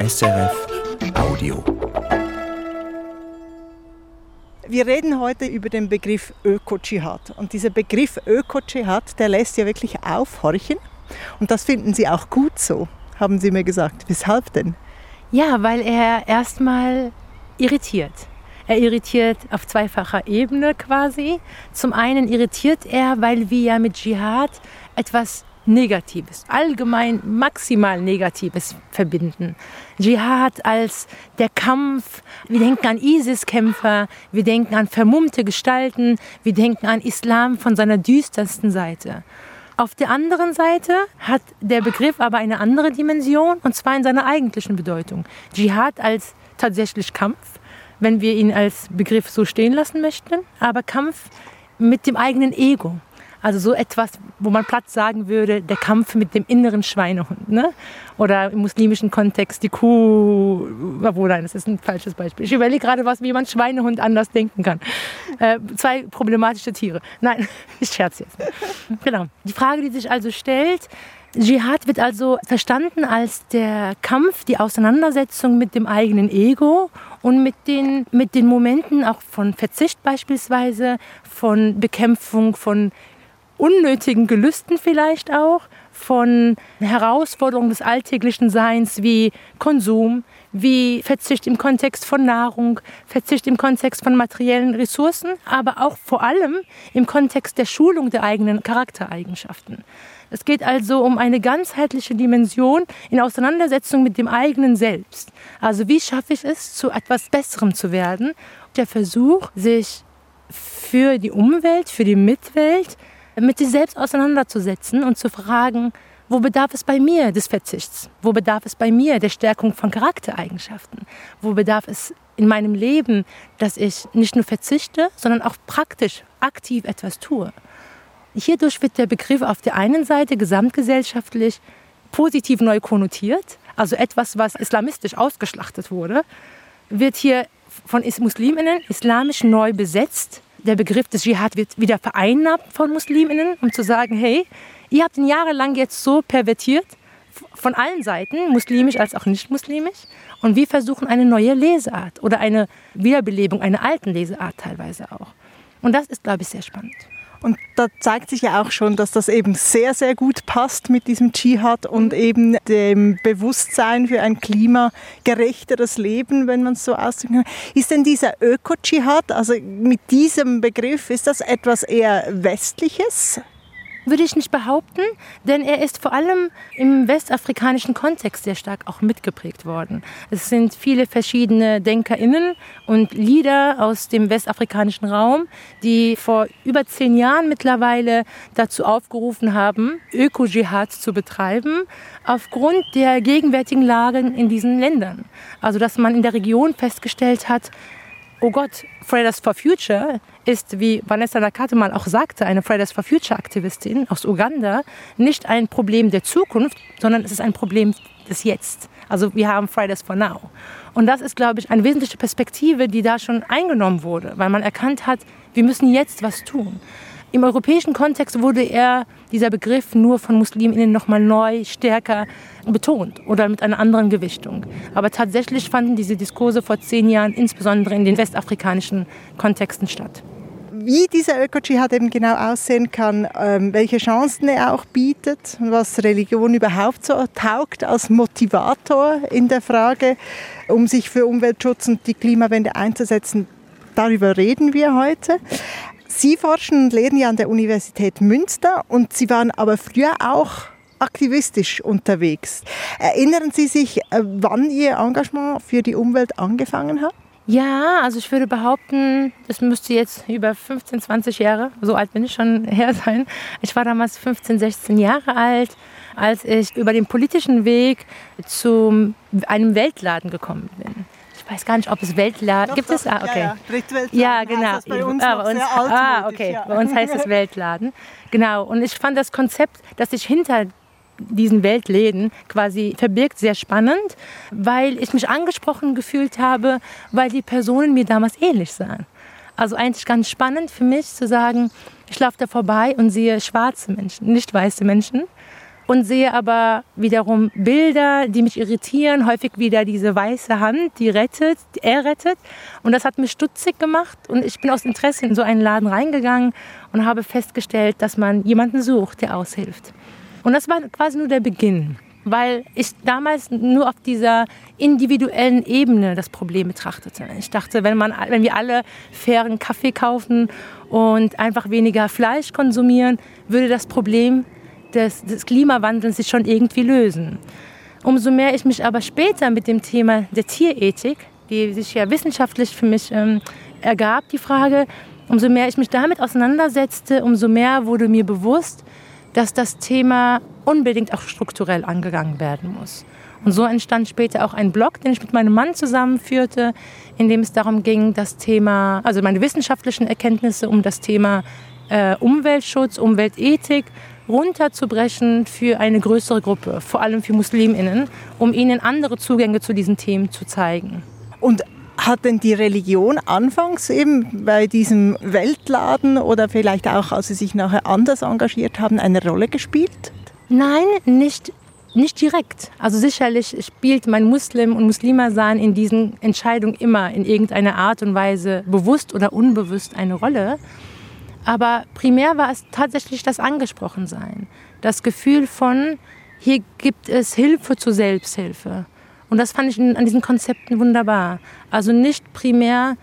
SRF Audio. Wir reden heute über den Begriff Öko-Dschihad. Und dieser Begriff Öko-Dschihad, der lässt ja wirklich aufhorchen. Und das finden Sie auch gut so, haben Sie mir gesagt. Weshalb denn? Ja, weil er erstmal irritiert. Er irritiert auf zweifacher Ebene quasi. Zum einen irritiert er, weil wir ja mit Dschihad etwas Negatives, allgemein maximal Negatives verbinden. Dschihad als der Kampf, wir denken an ISIS-Kämpfer, wir denken an vermummte Gestalten, wir denken an Islam von seiner düstersten Seite. Auf der anderen Seite hat der Begriff aber eine andere Dimension, und zwar in seiner eigentlichen Bedeutung. Dschihad als tatsächlich Kampf, wenn wir ihn als Begriff so stehen lassen möchten, aber Kampf mit dem eigenen Ego, also so etwas, wo man platt sagen würde, der Kampf mit dem inneren Schweinehund. Ne? Oder im muslimischen Kontext die Kuh, obwohl nein, das ist ein falsches Beispiel. Ich überlege gerade, was, wie man Schweinehund anders denken kann. Äh, zwei problematische Tiere. Nein, ich scherze jetzt. Genau. Die Frage, die sich also stellt, Dschihad wird also verstanden als der Kampf, die Auseinandersetzung mit dem eigenen Ego und mit den, mit den Momenten auch von Verzicht beispielsweise, von Bekämpfung von unnötigen Gelüsten vielleicht auch, von Herausforderungen des alltäglichen Seins wie Konsum, wie Verzicht im Kontext von Nahrung, Verzicht im Kontext von materiellen Ressourcen, aber auch vor allem im Kontext der Schulung der eigenen Charaktereigenschaften. Es geht also um eine ganzheitliche Dimension in Auseinandersetzung mit dem eigenen Selbst. Also wie schaffe ich es, zu etwas Besserem zu werden? Der Versuch, sich für die Umwelt, für die Mitwelt mit sich selbst auseinanderzusetzen und zu fragen, wo bedarf es bei mir des Verzichts? Wo bedarf es bei mir der Stärkung von Charaktereigenschaften? Wo bedarf es in meinem Leben, dass ich nicht nur verzichte, sondern auch praktisch, aktiv etwas tue? Hierdurch wird der Begriff auf der einen Seite gesamtgesellschaftlich positiv neu konnotiert, also etwas, was islamistisch ausgeschlachtet wurde, wird hier von Musliminnen islamisch neu besetzt der Begriff des Dschihad wird wieder vereinnahmt von Musliminnen, um zu sagen, hey, ihr habt ihn jahrelang jetzt so pervertiert, von allen Seiten, muslimisch als auch nicht muslimisch. Und wir versuchen eine neue Leseart oder eine Wiederbelebung einer alten Leseart teilweise auch. Und das ist, glaube ich, sehr spannend. Und da zeigt sich ja auch schon, dass das eben sehr, sehr gut passt mit diesem Dschihad und eben dem Bewusstsein für ein klimagerechteres Leben, wenn man es so ausdrücken kann. Ist denn dieser Öko-Dschihad, also mit diesem Begriff, ist das etwas eher Westliches? Würde ich nicht behaupten, denn er ist vor allem im westafrikanischen Kontext sehr stark auch mitgeprägt worden. Es sind viele verschiedene DenkerInnen und Lieder aus dem westafrikanischen Raum, die vor über zehn Jahren mittlerweile dazu aufgerufen haben, Öko-Dschihad zu betreiben, aufgrund der gegenwärtigen Lagen in diesen Ländern. Also, dass man in der Region festgestellt hat, oh Gott, Fridays for Future ist, wie Vanessa Nakate mal auch sagte, eine Fridays for Future Aktivistin aus Uganda, nicht ein Problem der Zukunft, sondern es ist ein Problem des Jetzt. Also wir haben Fridays for Now. Und das ist, glaube ich, eine wesentliche Perspektive, die da schon eingenommen wurde, weil man erkannt hat, wir müssen jetzt was tun. Im europäischen Kontext wurde er, dieser Begriff, nur von Musliminnen nochmal neu, stärker betont oder mit einer anderen Gewichtung. Aber tatsächlich fanden diese Diskurse vor zehn Jahren insbesondere in den westafrikanischen Kontexten statt wie dieser Öko-Dschihad eben genau aussehen kann, ähm, welche Chancen er auch bietet was Religion überhaupt so taugt als Motivator in der Frage, um sich für Umweltschutz und die Klimawende einzusetzen, darüber reden wir heute. Sie forschen und lehren ja an der Universität Münster und Sie waren aber früher auch aktivistisch unterwegs. Erinnern Sie sich, äh, wann Ihr Engagement für die Umwelt angefangen hat? Ja, also ich würde behaupten, das müsste jetzt über 15, 20 Jahre, so alt bin ich schon her sein. Ich war damals 15, 16 Jahre alt, als ich über den politischen Weg zu einem Weltladen gekommen bin. Ich weiß gar nicht, ob es Weltladen gibt. Es ah, okay. Ja, ja. ja genau. bei uns, ah, bei uns ah, okay. Ja. Bei uns heißt es Weltladen. Genau. Und ich fand das Konzept, dass ich hinter diesen Weltläden quasi verbirgt, sehr spannend, weil ich mich angesprochen gefühlt habe, weil die Personen mir damals ähnlich sahen. Also eigentlich ganz spannend für mich zu sagen, ich laufe da vorbei und sehe schwarze Menschen, nicht weiße Menschen. Und sehe aber wiederum Bilder, die mich irritieren, häufig wieder diese weiße Hand, die rettet, er rettet. Und das hat mich stutzig gemacht und ich bin aus Interesse in so einen Laden reingegangen und habe festgestellt, dass man jemanden sucht, der aushilft. Und das war quasi nur der Beginn, weil ich damals nur auf dieser individuellen Ebene das Problem betrachtete. Ich dachte, wenn, man, wenn wir alle fairen Kaffee kaufen und einfach weniger Fleisch konsumieren, würde das Problem des, des Klimawandels sich schon irgendwie lösen. Umso mehr ich mich aber später mit dem Thema der Tierethik, die sich ja wissenschaftlich für mich ähm, ergab, die Frage, umso mehr ich mich damit auseinandersetzte, umso mehr wurde mir bewusst, dass das Thema unbedingt auch strukturell angegangen werden muss. Und so entstand später auch ein Blog, den ich mit meinem Mann zusammenführte, in dem es darum ging, das Thema, also meine wissenschaftlichen Erkenntnisse um das Thema äh, Umweltschutz, Umweltethik runterzubrechen für eine größere Gruppe, vor allem für Musliminnen, um ihnen andere Zugänge zu diesen Themen zu zeigen. Und hat denn die Religion anfangs eben bei diesem Weltladen oder vielleicht auch, als Sie sich nachher anders engagiert haben, eine Rolle gespielt? Nein, nicht, nicht direkt. Also sicherlich spielt mein Muslim und Muslima-Sein in diesen Entscheidungen immer in irgendeiner Art und Weise bewusst oder unbewusst eine Rolle. Aber primär war es tatsächlich das Angesprochensein. Das Gefühl von, hier gibt es Hilfe zur Selbsthilfe. Und das fand ich an diesen Konzepten wunderbar. Also nicht primär,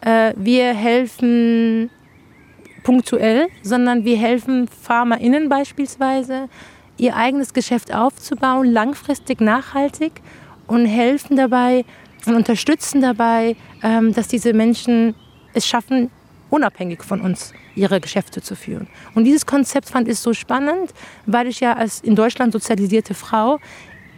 äh, wir helfen punktuell, sondern wir helfen PharmaInnen beispielsweise, ihr eigenes Geschäft aufzubauen, langfristig, nachhaltig und helfen dabei und unterstützen dabei, ähm, dass diese Menschen es schaffen, unabhängig von uns ihre Geschäfte zu führen. Und dieses Konzept fand ich so spannend, weil ich ja als in Deutschland sozialisierte Frau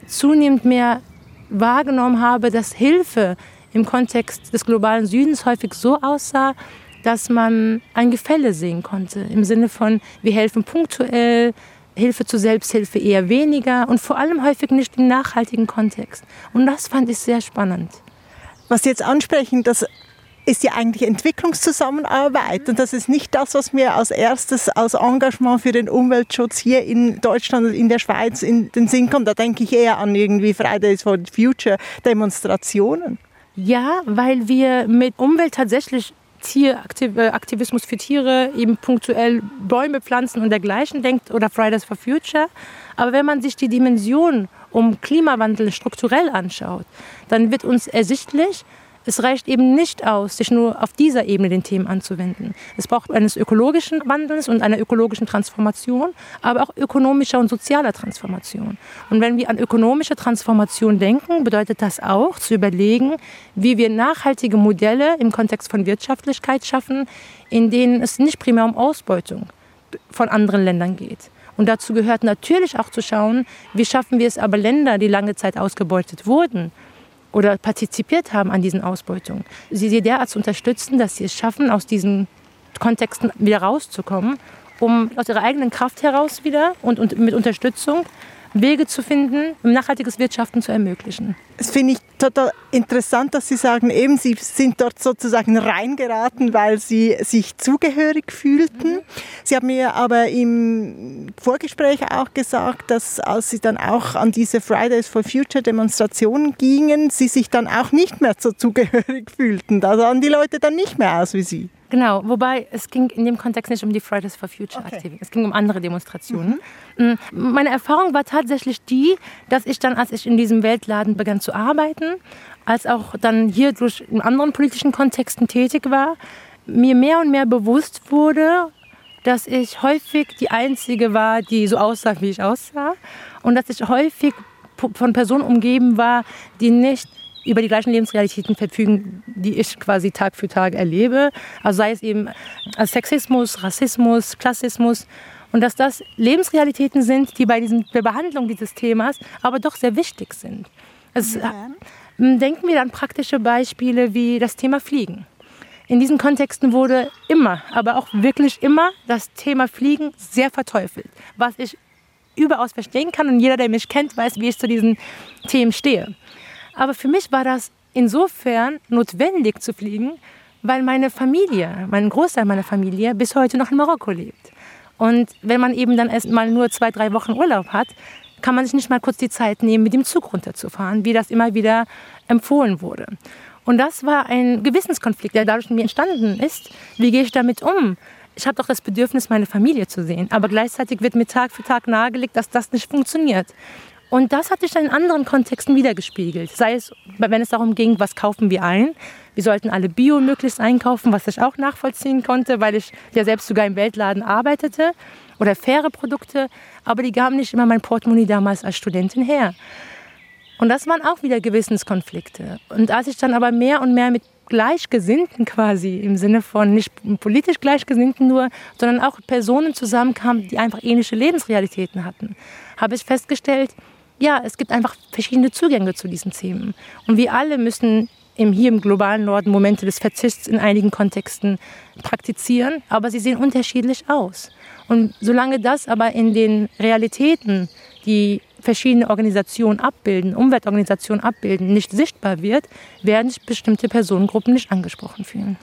zunehmend mehr wahrgenommen habe, dass Hilfe im Kontext des globalen Südens häufig so aussah, dass man ein Gefälle sehen konnte. Im Sinne von, wir helfen punktuell, Hilfe zur Selbsthilfe eher weniger und vor allem häufig nicht im nachhaltigen Kontext. Und das fand ich sehr spannend. Was Sie jetzt ansprechen, das ist ja eigentlich Entwicklungszusammenarbeit. Und das ist nicht das, was mir als erstes als Engagement für den Umweltschutz hier in Deutschland und in der Schweiz in den Sinn kommt. Da denke ich eher an irgendwie Fridays for Future Demonstrationen. Ja, weil wir mit Umwelt tatsächlich Tieraktivismus für Tiere, eben punktuell Bäume pflanzen und dergleichen denkt oder Fridays for Future. Aber wenn man sich die Dimension um Klimawandel strukturell anschaut, dann wird uns ersichtlich, es reicht eben nicht aus, sich nur auf dieser Ebene den Themen anzuwenden. Es braucht eines ökologischen Wandels und einer ökologischen Transformation, aber auch ökonomischer und sozialer Transformation. Und wenn wir an ökonomische Transformation denken, bedeutet das auch zu überlegen, wie wir nachhaltige Modelle im Kontext von Wirtschaftlichkeit schaffen, in denen es nicht primär um Ausbeutung von anderen Ländern geht. Und dazu gehört natürlich auch zu schauen, wie schaffen wir es aber Länder, die lange Zeit ausgebeutet wurden, oder partizipiert haben an diesen Ausbeutungen. Sie sie derart zu unterstützen, dass sie es schaffen, aus diesen Kontexten wieder rauszukommen, um aus ihrer eigenen Kraft heraus wieder und, und mit Unterstützung Wege zu finden, um nachhaltiges Wirtschaften zu ermöglichen. Das finde ich total interessant, dass Sie sagen, eben Sie sind dort sozusagen reingeraten, weil Sie sich zugehörig fühlten. Mhm. Sie haben mir aber im Vorgespräch auch gesagt, dass als Sie dann auch an diese Fridays for Future Demonstrationen gingen, Sie sich dann auch nicht mehr so zugehörig fühlten. Da sahen die Leute dann nicht mehr aus wie Sie. Genau, wobei es ging in dem Kontext nicht um die Fridays for Future okay. Aktivität, es ging um andere Demonstrationen. Mhm. Mm, meine Erfahrung war tatsächlich die, dass ich dann, als ich in diesem Weltladen begann zu arbeiten, als auch dann hier durch in anderen politischen Kontexten tätig war, mir mehr und mehr bewusst wurde, dass ich häufig die Einzige war, die so aussah, wie ich aussah. Und dass ich häufig von Personen umgeben war, die nicht über die gleichen Lebensrealitäten verfügen, die ich quasi Tag für Tag erlebe. Also sei es eben Sexismus, Rassismus, Klassismus. Und dass das Lebensrealitäten sind, die bei diesem, der Behandlung dieses Themas aber doch sehr wichtig sind. Also, denken wir an praktische Beispiele wie das Thema Fliegen. In diesen Kontexten wurde immer, aber auch wirklich immer das Thema Fliegen sehr verteufelt, was ich überaus verstehen kann und jeder, der mich kennt, weiß, wie ich zu diesen Themen stehe. Aber für mich war das insofern notwendig zu fliegen, weil meine Familie, mein Großteil meiner Familie bis heute noch in Marokko lebt. Und wenn man eben dann erst mal nur zwei, drei Wochen Urlaub hat, kann man sich nicht mal kurz die Zeit nehmen, mit dem Zug runterzufahren, wie das immer wieder empfohlen wurde. Und das war ein Gewissenskonflikt, der dadurch in mir entstanden ist. Wie gehe ich damit um? Ich habe doch das Bedürfnis, meine Familie zu sehen. Aber gleichzeitig wird mir Tag für Tag nahegelegt, dass das nicht funktioniert. Und das hat sich dann in anderen Kontexten wiedergespiegelt. Sei es, wenn es darum ging, was kaufen wir ein. Wir sollten alle Bio möglichst einkaufen, was ich auch nachvollziehen konnte, weil ich ja selbst sogar im Weltladen arbeitete. Oder faire Produkte. Aber die gaben nicht immer mein Portemonnaie damals als Studentin her. Und das waren auch wieder Gewissenskonflikte. Und als ich dann aber mehr und mehr mit Gleichgesinnten quasi, im Sinne von nicht politisch Gleichgesinnten nur, sondern auch Personen zusammenkamen, die einfach ähnliche Lebensrealitäten hatten, habe ich festgestellt, ja, es gibt einfach verschiedene Zugänge zu diesen Themen. Und wir alle müssen im, hier im globalen Norden Momente des Verzichts in einigen Kontexten praktizieren, aber sie sehen unterschiedlich aus. Und solange das aber in den Realitäten, die verschiedene Organisationen abbilden, Umweltorganisationen abbilden, nicht sichtbar wird, werden sich bestimmte Personengruppen nicht angesprochen fühlen.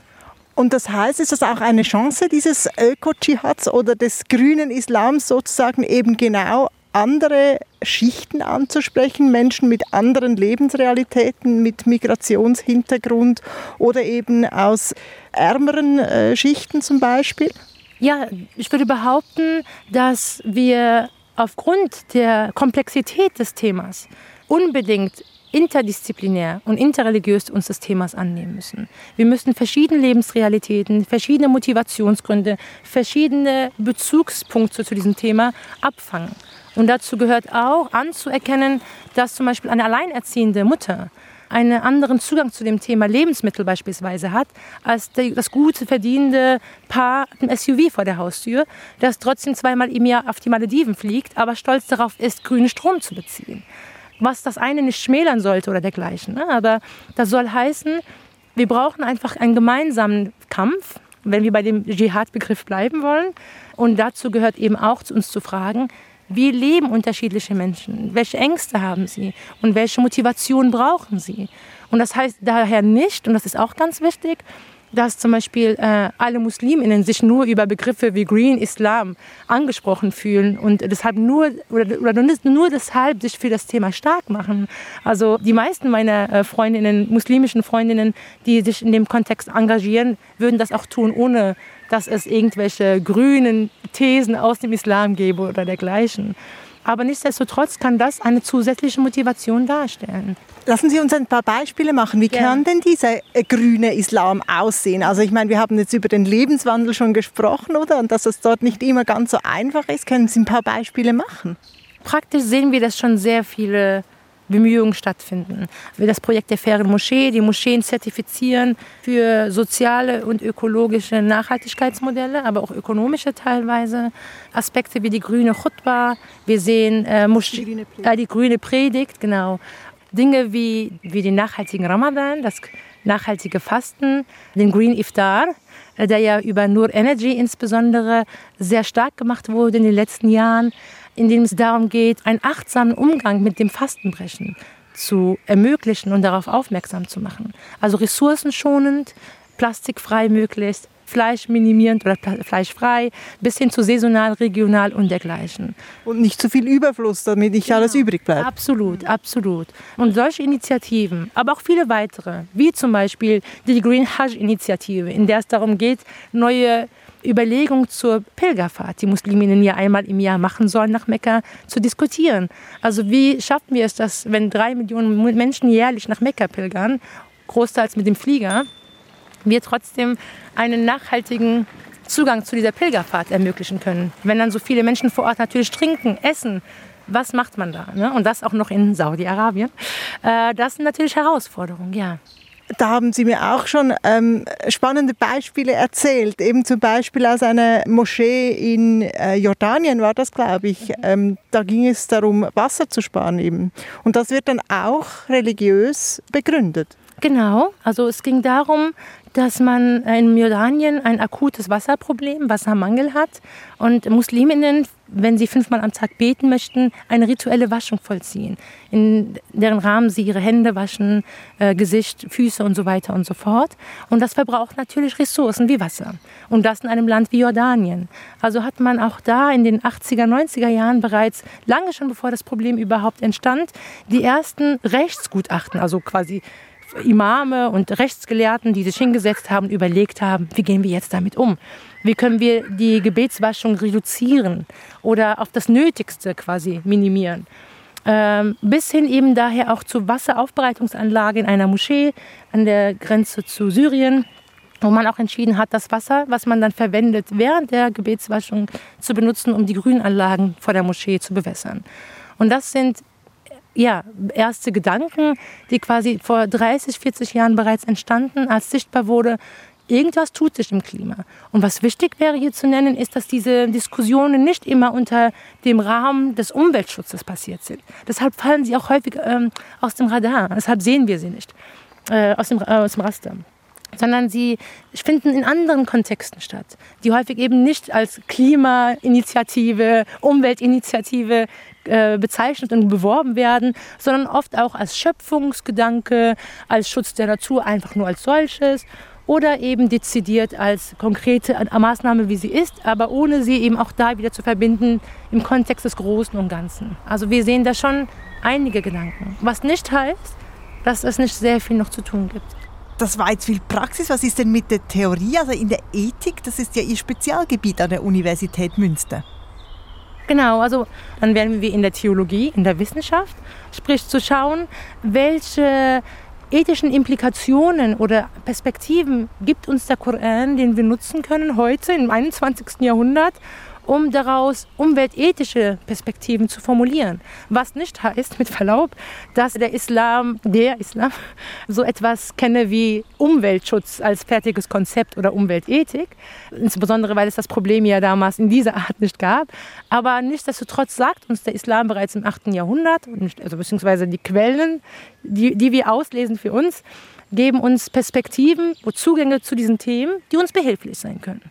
Und das heißt, ist das auch eine Chance dieses Öko-Dschihads oder des grünen Islams sozusagen eben genau andere Schichten anzusprechen, Menschen mit anderen Lebensrealitäten, mit Migrationshintergrund oder eben aus ärmeren äh, Schichten zum Beispiel? Ja, ich würde behaupten, dass wir aufgrund der Komplexität des Themas unbedingt interdisziplinär und interreligiös uns des Themas annehmen müssen. Wir müssen verschiedene Lebensrealitäten, verschiedene Motivationsgründe, verschiedene Bezugspunkte zu diesem Thema abfangen. Und dazu gehört auch anzuerkennen, dass zum Beispiel eine alleinerziehende Mutter einen anderen Zugang zu dem Thema Lebensmittel beispielsweise hat, als das gut verdienende Paar im SUV vor der Haustür, das trotzdem zweimal im Jahr auf die Malediven fliegt, aber stolz darauf ist, grünen Strom zu beziehen. Was das eine nicht schmälern sollte oder dergleichen. Ne? Aber das soll heißen, wir brauchen einfach einen gemeinsamen Kampf, wenn wir bei dem Dschihad-Begriff bleiben wollen. Und dazu gehört eben auch uns zu fragen, wie leben unterschiedliche Menschen? Welche Ängste haben sie? Und welche Motivation brauchen sie? Und das heißt daher nicht, und das ist auch ganz wichtig, dass zum Beispiel äh, alle Musliminnen sich nur über Begriffe wie Green Islam angesprochen fühlen und deshalb nur oder, oder nur deshalb sich für das Thema stark machen. Also die meisten meiner äh, Freundinnen, muslimischen Freundinnen, die sich in dem Kontext engagieren, würden das auch tun, ohne dass es irgendwelche grünen Thesen aus dem Islam gäbe oder dergleichen. Aber nichtsdestotrotz kann das eine zusätzliche Motivation darstellen. Lassen Sie uns ein paar Beispiele machen. Wie ja. kann denn dieser äh, grüne Islam aussehen? Also ich meine, wir haben jetzt über den Lebenswandel schon gesprochen, oder? Und dass es dort nicht immer ganz so einfach ist. Können Sie ein paar Beispiele machen? Praktisch sehen wir, dass schon sehr viele Bemühungen stattfinden. Wir das Projekt der fairen Moschee, die Moscheen zertifizieren für soziale und ökologische Nachhaltigkeitsmodelle, aber auch ökonomische teilweise. Aspekte wie die grüne Chutba, wir sehen äh, die, grüne äh, die grüne Predigt, genau. Dinge wie, wie den nachhaltigen Ramadan, das nachhaltige Fasten, den Green Iftar, äh, der ja über Nur Energy insbesondere sehr stark gemacht wurde in den letzten Jahren in dem es darum geht, einen achtsamen Umgang mit dem Fastenbrechen zu ermöglichen und darauf aufmerksam zu machen. Also ressourcenschonend, plastikfrei möglichst, Fleisch minimierend oder fleischfrei, bis hin zu saisonal, regional und dergleichen. Und nicht zu viel Überfluss, damit nicht genau. alles übrig bleibt. Absolut, absolut. Und solche Initiativen, aber auch viele weitere, wie zum Beispiel die Green Hajj-Initiative, in der es darum geht, neue Überlegung zur Pilgerfahrt, die Musliminnen ja einmal im Jahr machen sollen nach Mekka, zu diskutieren. Also wie schaffen wir es, dass wenn drei Millionen Menschen jährlich nach Mekka pilgern, großteils mit dem Flieger, wir trotzdem einen nachhaltigen Zugang zu dieser Pilgerfahrt ermöglichen können. Wenn dann so viele Menschen vor Ort natürlich trinken, essen, was macht man da? Ne? Und das auch noch in Saudi-Arabien. Äh, das sind natürlich Herausforderungen, ja da haben Sie mir auch schon ähm, spannende Beispiele erzählt. Eben zum Beispiel aus einer Moschee in äh, Jordanien war das, glaube ich. Ähm, da ging es darum, Wasser zu sparen eben. Und das wird dann auch religiös begründet. Genau, also es ging darum, dass man in Jordanien ein akutes Wasserproblem, Wassermangel hat und Musliminnen, wenn sie fünfmal am Tag beten möchten, eine rituelle Waschung vollziehen, in deren Rahmen sie ihre Hände waschen, äh, Gesicht, Füße und so weiter und so fort. Und das verbraucht natürlich Ressourcen wie Wasser. Und das in einem Land wie Jordanien. Also hat man auch da in den 80er, 90er Jahren bereits, lange schon bevor das Problem überhaupt entstand, die ersten Rechtsgutachten, also quasi Imame und Rechtsgelehrten, die sich hingesetzt haben, überlegt haben, wie gehen wir jetzt damit um? Wie können wir die Gebetswaschung reduzieren oder auf das Nötigste quasi minimieren? Ähm, bis hin eben daher auch zur Wasseraufbereitungsanlage in einer Moschee an der Grenze zu Syrien, wo man auch entschieden hat, das Wasser, was man dann verwendet, während der Gebetswaschung zu benutzen, um die Grünanlagen vor der Moschee zu bewässern. Und das sind ja, erste Gedanken, die quasi vor 30, 40 Jahren bereits entstanden, als sichtbar wurde, irgendwas tut sich im Klima. Und was wichtig wäre hier zu nennen, ist, dass diese Diskussionen nicht immer unter dem Rahmen des Umweltschutzes passiert sind. Deshalb fallen sie auch häufig ähm, aus dem Radar. Deshalb sehen wir sie nicht äh, aus, dem, äh, aus dem Raster sondern sie finden in anderen Kontexten statt, die häufig eben nicht als Klimainitiative, Umweltinitiative äh, bezeichnet und beworben werden, sondern oft auch als Schöpfungsgedanke, als Schutz der Natur einfach nur als solches oder eben dezidiert als konkrete Maßnahme, wie sie ist, aber ohne sie eben auch da wieder zu verbinden im Kontext des Großen und Ganzen. Also wir sehen da schon einige Gedanken, was nicht heißt, dass es nicht sehr viel noch zu tun gibt das war jetzt viel Praxis. Was ist denn mit der Theorie, also in der Ethik? Das ist ja Ihr Spezialgebiet an der Universität Münster. Genau, also dann werden wir in der Theologie, in der Wissenschaft, sprich zu schauen, welche ethischen Implikationen oder Perspektiven gibt uns der Koran, den wir nutzen können heute im 21. Jahrhundert, um daraus umweltethische Perspektiven zu formulieren. Was nicht heißt, mit Verlaub, dass der Islam, der Islam, so etwas kenne wie Umweltschutz als fertiges Konzept oder Umweltethik. Insbesondere, weil es das Problem ja damals in dieser Art nicht gab. Aber nichtsdestotrotz sagt uns der Islam bereits im 8. Jahrhundert, also beziehungsweise die Quellen, die, die wir auslesen für uns, geben uns Perspektiven und Zugänge zu diesen Themen, die uns behilflich sein können.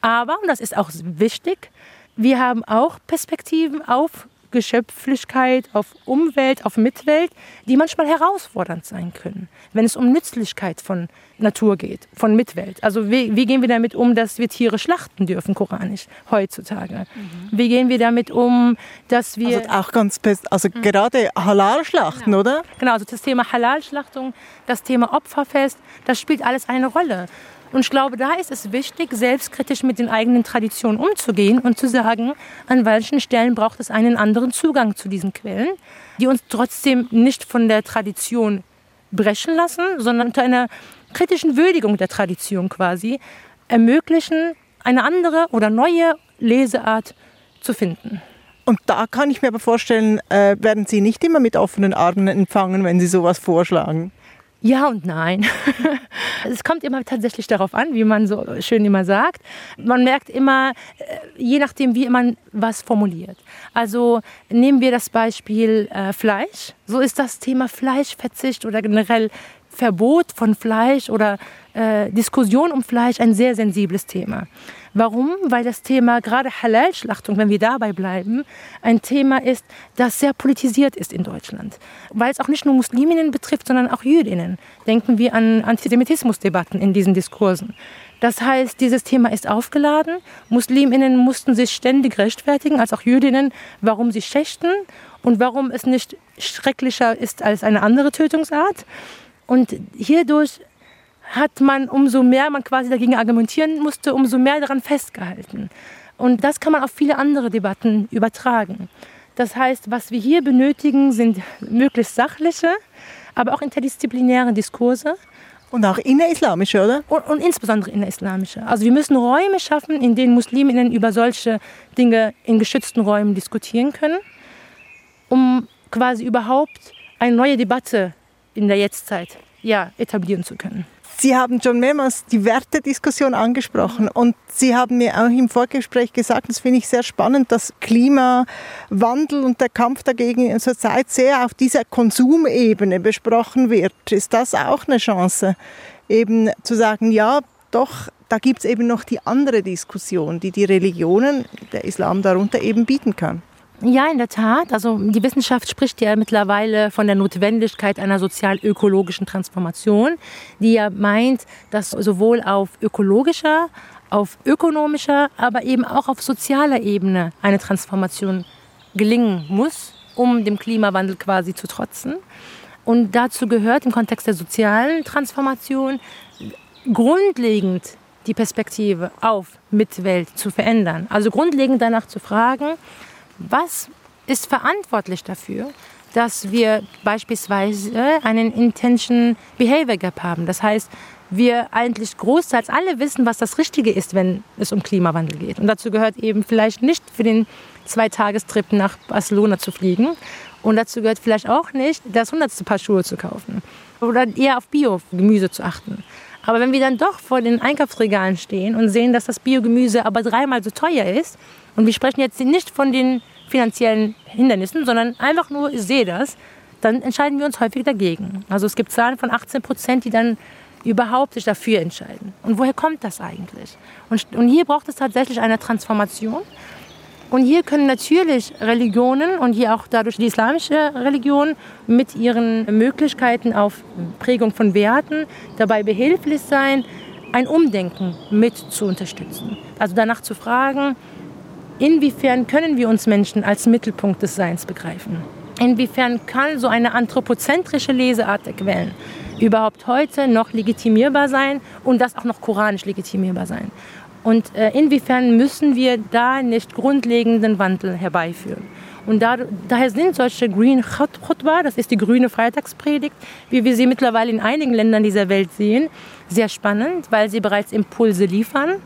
Aber, und das ist auch wichtig, wir haben auch Perspektiven auf Geschöpflichkeit, auf Umwelt, auf Mitwelt, die manchmal herausfordernd sein können, wenn es um Nützlichkeit von Natur geht, von Mitwelt. Also wie, wie gehen wir damit um, dass wir Tiere schlachten dürfen, koranisch, heutzutage? Mhm. Wie gehen wir damit um, dass wir... Also auch ganz, also mhm. gerade Halal-Schlachten, genau. oder? Genau, also das Thema Halal-Schlachtung, das Thema Opferfest, das spielt alles eine Rolle. Und ich glaube, da ist es wichtig, selbstkritisch mit den eigenen Traditionen umzugehen und zu sagen, an welchen Stellen braucht es einen anderen Zugang zu diesen Quellen, die uns trotzdem nicht von der Tradition brechen lassen, sondern unter einer kritischen Würdigung der Tradition quasi ermöglichen, eine andere oder neue Leseart zu finden. Und da kann ich mir aber vorstellen, äh, werden Sie nicht immer mit offenen Armen empfangen, wenn Sie sowas vorschlagen. Ja und nein. es kommt immer tatsächlich darauf an, wie man so schön immer sagt. Man merkt immer, äh, je nachdem, wie man was formuliert. Also nehmen wir das Beispiel äh, Fleisch. So ist das Thema Fleischverzicht oder generell Verbot von Fleisch oder äh, Diskussion um Fleisch ein sehr sensibles Thema. Warum? Weil das Thema gerade Halal-Schlachtung, wenn wir dabei bleiben, ein Thema ist, das sehr politisiert ist in Deutschland. Weil es auch nicht nur Musliminnen betrifft, sondern auch Jüdinnen. Denken wir an Antisemitismusdebatten in diesen Diskursen. Das heißt, dieses Thema ist aufgeladen. Musliminnen mussten sich ständig rechtfertigen, als auch Jüdinnen, warum sie schächten und warum es nicht schrecklicher ist als eine andere Tötungsart. Und hierdurch hat man, umso mehr man quasi dagegen argumentieren musste, umso mehr daran festgehalten. Und das kann man auf viele andere Debatten übertragen. Das heißt, was wir hier benötigen, sind möglichst sachliche, aber auch interdisziplinäre Diskurse. Und auch innerislamische, oder? Und, und insbesondere innerislamische. Also wir müssen Räume schaffen, in denen Musliminnen über solche Dinge in geschützten Räumen diskutieren können, um quasi überhaupt eine neue Debatte in der Jetztzeit ja, etablieren zu können. Sie haben schon mehrmals die Wertediskussion angesprochen und Sie haben mir auch im Vorgespräch gesagt, das finde ich sehr spannend, dass Klimawandel und der Kampf dagegen zurzeit sehr auf dieser Konsumebene besprochen wird. Ist das auch eine Chance, eben zu sagen, ja, doch, da gibt es eben noch die andere Diskussion, die die Religionen, der Islam darunter eben bieten kann? Ja, in der Tat. Also die Wissenschaft spricht ja mittlerweile von der Notwendigkeit einer sozial-ökologischen Transformation, die ja meint, dass sowohl auf ökologischer, auf ökonomischer, aber eben auch auf sozialer Ebene eine Transformation gelingen muss, um dem Klimawandel quasi zu trotzen. Und dazu gehört im Kontext der sozialen Transformation grundlegend die Perspektive auf Mitwelt zu verändern. Also grundlegend danach zu fragen, was ist verantwortlich dafür, dass wir beispielsweise einen Intention Behavior Gap haben? Das heißt, wir eigentlich großteils alle wissen, was das Richtige ist, wenn es um Klimawandel geht. Und dazu gehört eben vielleicht nicht für den Zweitagestrip nach Barcelona zu fliegen. Und dazu gehört vielleicht auch nicht, das hundertste Paar Schuhe zu kaufen. Oder eher auf Bio-Gemüse zu achten. Aber wenn wir dann doch vor den Einkaufsregalen stehen und sehen, dass das Biogemüse aber dreimal so teuer ist, und wir sprechen jetzt nicht von den finanziellen Hindernissen, sondern einfach nur, ich sehe das, dann entscheiden wir uns häufig dagegen. Also es gibt Zahlen von 18 Prozent, die dann überhaupt sich dafür entscheiden. Und woher kommt das eigentlich? Und, und hier braucht es tatsächlich eine Transformation. Und hier können natürlich Religionen und hier auch dadurch die islamische Religion mit ihren Möglichkeiten auf Prägung von Werten dabei behilflich sein, ein Umdenken mit zu unterstützen. Also danach zu fragen, inwiefern können wir uns Menschen als Mittelpunkt des Seins begreifen? Inwiefern kann so eine anthropozentrische Leseart der Quellen überhaupt heute noch legitimierbar sein und das auch noch koranisch legitimierbar sein? Und äh, inwiefern müssen wir da nicht grundlegenden Wandel herbeiführen? Und da, daher sind solche Green Khutbah, das ist die grüne Freitagspredigt, wie wir sie mittlerweile in einigen Ländern dieser Welt sehen, sehr spannend, weil sie bereits Impulse liefern,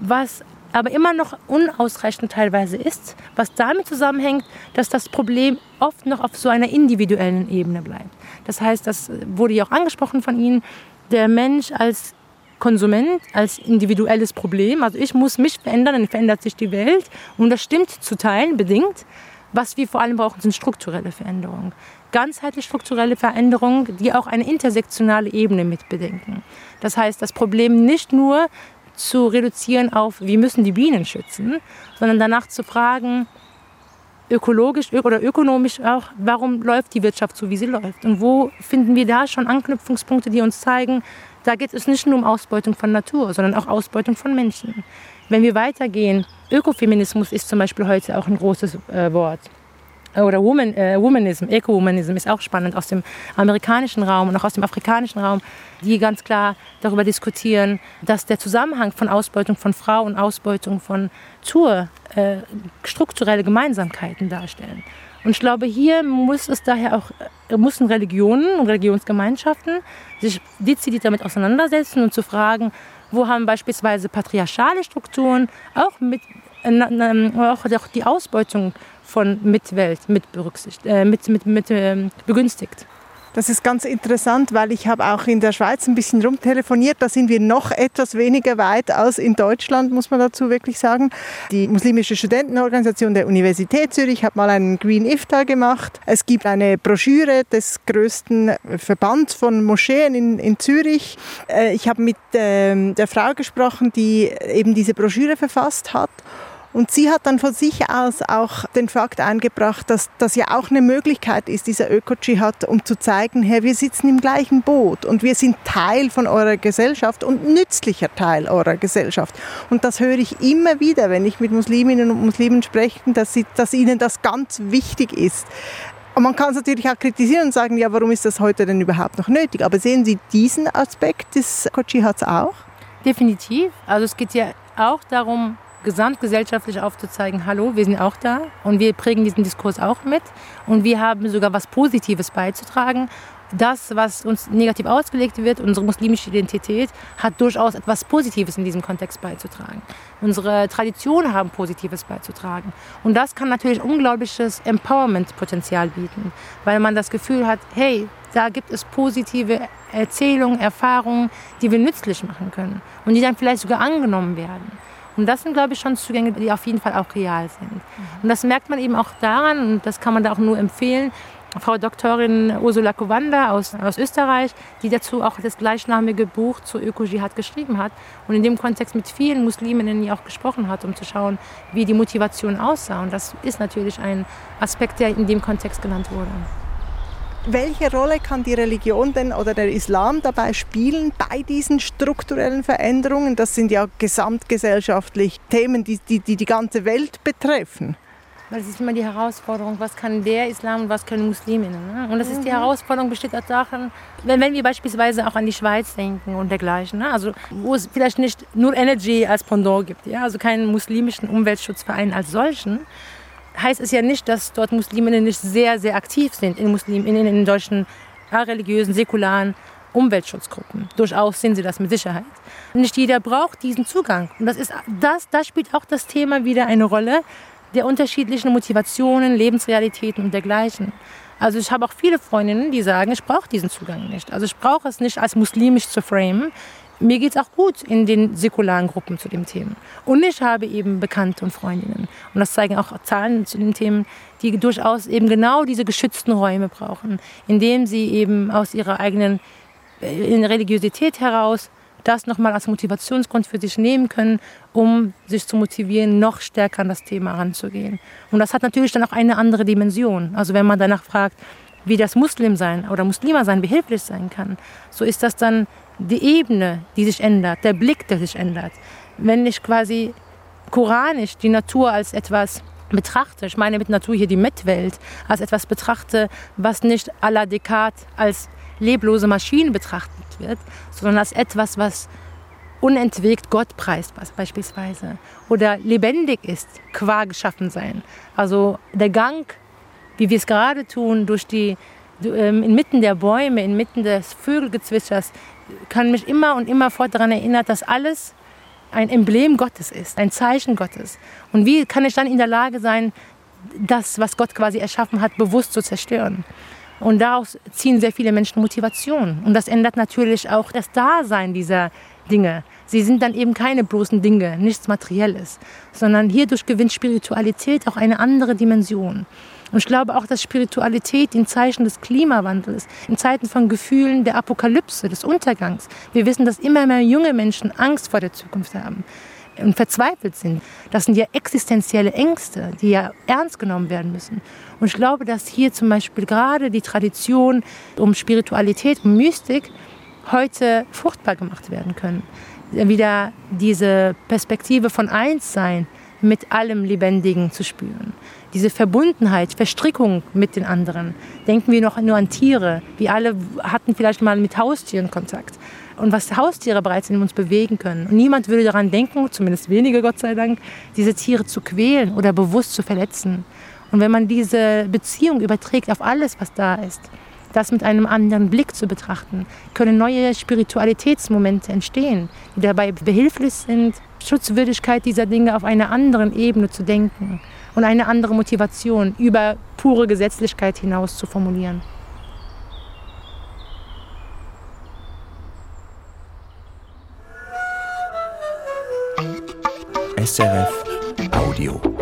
was aber immer noch unausreichend teilweise ist, was damit zusammenhängt, dass das Problem oft noch auf so einer individuellen Ebene bleibt. Das heißt, das wurde ja auch angesprochen von Ihnen, der Mensch als Konsument als individuelles Problem. Also ich muss mich verändern, dann verändert sich die Welt. Und das stimmt zu Teilen bedingt. Was wir vor allem brauchen, sind strukturelle Veränderungen. Ganzheitlich strukturelle Veränderungen, die auch eine intersektionale Ebene mit bedenken. Das heißt, das Problem nicht nur zu reduzieren auf, wir müssen die Bienen schützen, sondern danach zu fragen, ökologisch oder ökonomisch auch, warum läuft die Wirtschaft so, wie sie läuft? Und wo finden wir da schon Anknüpfungspunkte, die uns zeigen, da geht es nicht nur um Ausbeutung von Natur, sondern auch Ausbeutung von Menschen. Wenn wir weitergehen, Ökofeminismus ist zum Beispiel heute auch ein großes äh, Wort. Oder Woman, äh, Womanism, Eco-Womanism ist auch spannend aus dem amerikanischen Raum und auch aus dem afrikanischen Raum, die ganz klar darüber diskutieren, dass der Zusammenhang von Ausbeutung von Frau und Ausbeutung von Tour äh, strukturelle Gemeinsamkeiten darstellen. Und ich glaube, hier muss es daher auch, äh, müssen Religionen und Religionsgemeinschaften sich dezidiert damit auseinandersetzen und zu fragen, wo haben beispielsweise patriarchale Strukturen auch mit äh, auch die Ausbeutung von Mitwelt mit, berücksichtigt, äh, mit, mit, mit äh, begünstigt. Das ist ganz interessant, weil ich habe auch in der Schweiz ein bisschen rumtelefoniert. Da sind wir noch etwas weniger weit als in Deutschland, muss man dazu wirklich sagen. Die muslimische Studentenorganisation der Universität Zürich hat mal einen Green Iftar gemacht. Es gibt eine Broschüre des größten Verbands von Moscheen in, in Zürich. Äh, ich habe mit ähm, der Frau gesprochen, die eben diese Broschüre verfasst hat. Und sie hat dann von sich aus auch den Fakt eingebracht, dass das ja auch eine Möglichkeit ist, dieser Öko-Dschihad, um zu zeigen, hey, wir sitzen im gleichen Boot und wir sind Teil von eurer Gesellschaft und nützlicher Teil eurer Gesellschaft. Und das höre ich immer wieder, wenn ich mit Musliminnen und Muslimen spreche, dass, sie, dass ihnen das ganz wichtig ist. Und man kann es natürlich auch kritisieren und sagen, ja, warum ist das heute denn überhaupt noch nötig? Aber sehen Sie diesen Aspekt des Öko-Dschihads auch? Definitiv. Also es geht ja auch darum, gesamtgesellschaftlich aufzuzeigen, hallo, wir sind auch da und wir prägen diesen Diskurs auch mit und wir haben sogar was Positives beizutragen. Das, was uns negativ ausgelegt wird, unsere muslimische Identität, hat durchaus etwas Positives in diesem Kontext beizutragen. Unsere Traditionen haben Positives beizutragen. Und das kann natürlich unglaubliches Empowerment-Potenzial bieten, weil man das Gefühl hat, hey, da gibt es positive Erzählungen, Erfahrungen, die wir nützlich machen können und die dann vielleicht sogar angenommen werden. Und das sind, glaube ich, schon Zugänge, die auf jeden Fall auch real sind. Und das merkt man eben auch daran, und das kann man da auch nur empfehlen, Frau Doktorin Ursula Kowanda aus, aus Österreich, die dazu auch das gleichnamige Buch zur Öko-Dschihad geschrieben hat und in dem Kontext mit vielen Musliminnen auch gesprochen hat, um zu schauen, wie die Motivation aussah. Und das ist natürlich ein Aspekt, der in dem Kontext genannt wurde. Welche Rolle kann die Religion denn oder der Islam dabei spielen bei diesen strukturellen Veränderungen? Das sind ja gesamtgesellschaftlich Themen, die die, die, die ganze Welt betreffen. Es ist immer die Herausforderung, was kann der Islam und was können Musliminnen. Ne? Und das ist die mhm. Herausforderung, besteht auch darin, wenn, wenn wir beispielsweise auch an die Schweiz denken und dergleichen, ne? also wo es vielleicht nicht nur Energy als Pendant gibt, ja? also keinen muslimischen Umweltschutzverein als solchen, heißt es ja nicht, dass dort Musliminnen nicht sehr, sehr aktiv sind in, Muslim, in, deutschen religiösen, säkularen Umweltschutzgruppen. Durchaus sind sie das mit Sicherheit. Nicht jeder braucht diesen Zugang. Und das, ist, das, das spielt auch das Thema wieder eine Rolle der unterschiedlichen Motivationen, Lebensrealitäten und dergleichen. Also ich habe auch viele Freundinnen, die sagen, ich brauche diesen Zugang nicht. Also ich brauche es nicht als muslimisch zu framen. Mir geht es auch gut in den säkularen Gruppen zu dem Thema. Und ich habe eben Bekannte und Freundinnen. Und das zeigen auch Zahlen zu den Themen, die durchaus eben genau diese geschützten Räume brauchen, indem sie eben aus ihrer eigenen äh, Religiosität heraus das nochmal als Motivationsgrund für sich nehmen können, um sich zu motivieren, noch stärker an das Thema heranzugehen. Und das hat natürlich dann auch eine andere Dimension. Also wenn man danach fragt, wie das Muslim sein oder Muslima sein behilflich sein kann, so ist das dann die Ebene, die sich ändert, der Blick, der sich ändert. Wenn ich quasi koranisch die Natur als etwas betrachte, ich meine mit Natur hier die Mitwelt, als etwas betrachte, was nicht à la Descartes als leblose Maschine betrachtet wird, sondern als etwas, was unentwegt Gott preist beispielsweise oder lebendig ist, qua geschaffen sein. Also der Gang, wie wir es gerade tun, durch die ähm, inmitten der Bäume, inmitten des Vögelgezwitschers, kann mich immer und immer fort daran erinnern, dass alles ein Emblem Gottes ist, ein Zeichen Gottes. Und wie kann ich dann in der Lage sein, das, was Gott quasi erschaffen hat, bewusst zu zerstören? Und daraus ziehen sehr viele Menschen Motivation. Und das ändert natürlich auch das Dasein dieser Dinge. Sie sind dann eben keine bloßen Dinge, nichts Materielles, sondern hierdurch gewinnt Spiritualität auch eine andere Dimension. Und ich glaube auch, dass Spiritualität in Zeichen des Klimawandels, in Zeiten von Gefühlen der Apokalypse, des Untergangs, wir wissen, dass immer mehr junge Menschen Angst vor der Zukunft haben, und verzweifelt sind. Das sind ja existenzielle Ängste, die ja ernst genommen werden müssen. Und ich glaube, dass hier zum Beispiel gerade die Tradition um Spiritualität, um Mystik heute fruchtbar gemacht werden können. Wieder diese Perspektive von Einssein mit allem Lebendigen zu spüren. Diese Verbundenheit, Verstrickung mit den anderen. Denken wir noch nur an Tiere. Wir alle hatten vielleicht mal mit Haustieren Kontakt und was Haustiere bereits in uns bewegen können. Und niemand würde daran denken, zumindest wenige Gott sei Dank, diese Tiere zu quälen oder bewusst zu verletzen. Und wenn man diese Beziehung überträgt auf alles, was da ist, das mit einem anderen Blick zu betrachten, können neue Spiritualitätsmomente entstehen, die dabei behilflich sind, Schutzwürdigkeit dieser Dinge auf einer anderen Ebene zu denken und eine andere Motivation über pure Gesetzlichkeit hinaus zu formulieren. SRF Audio.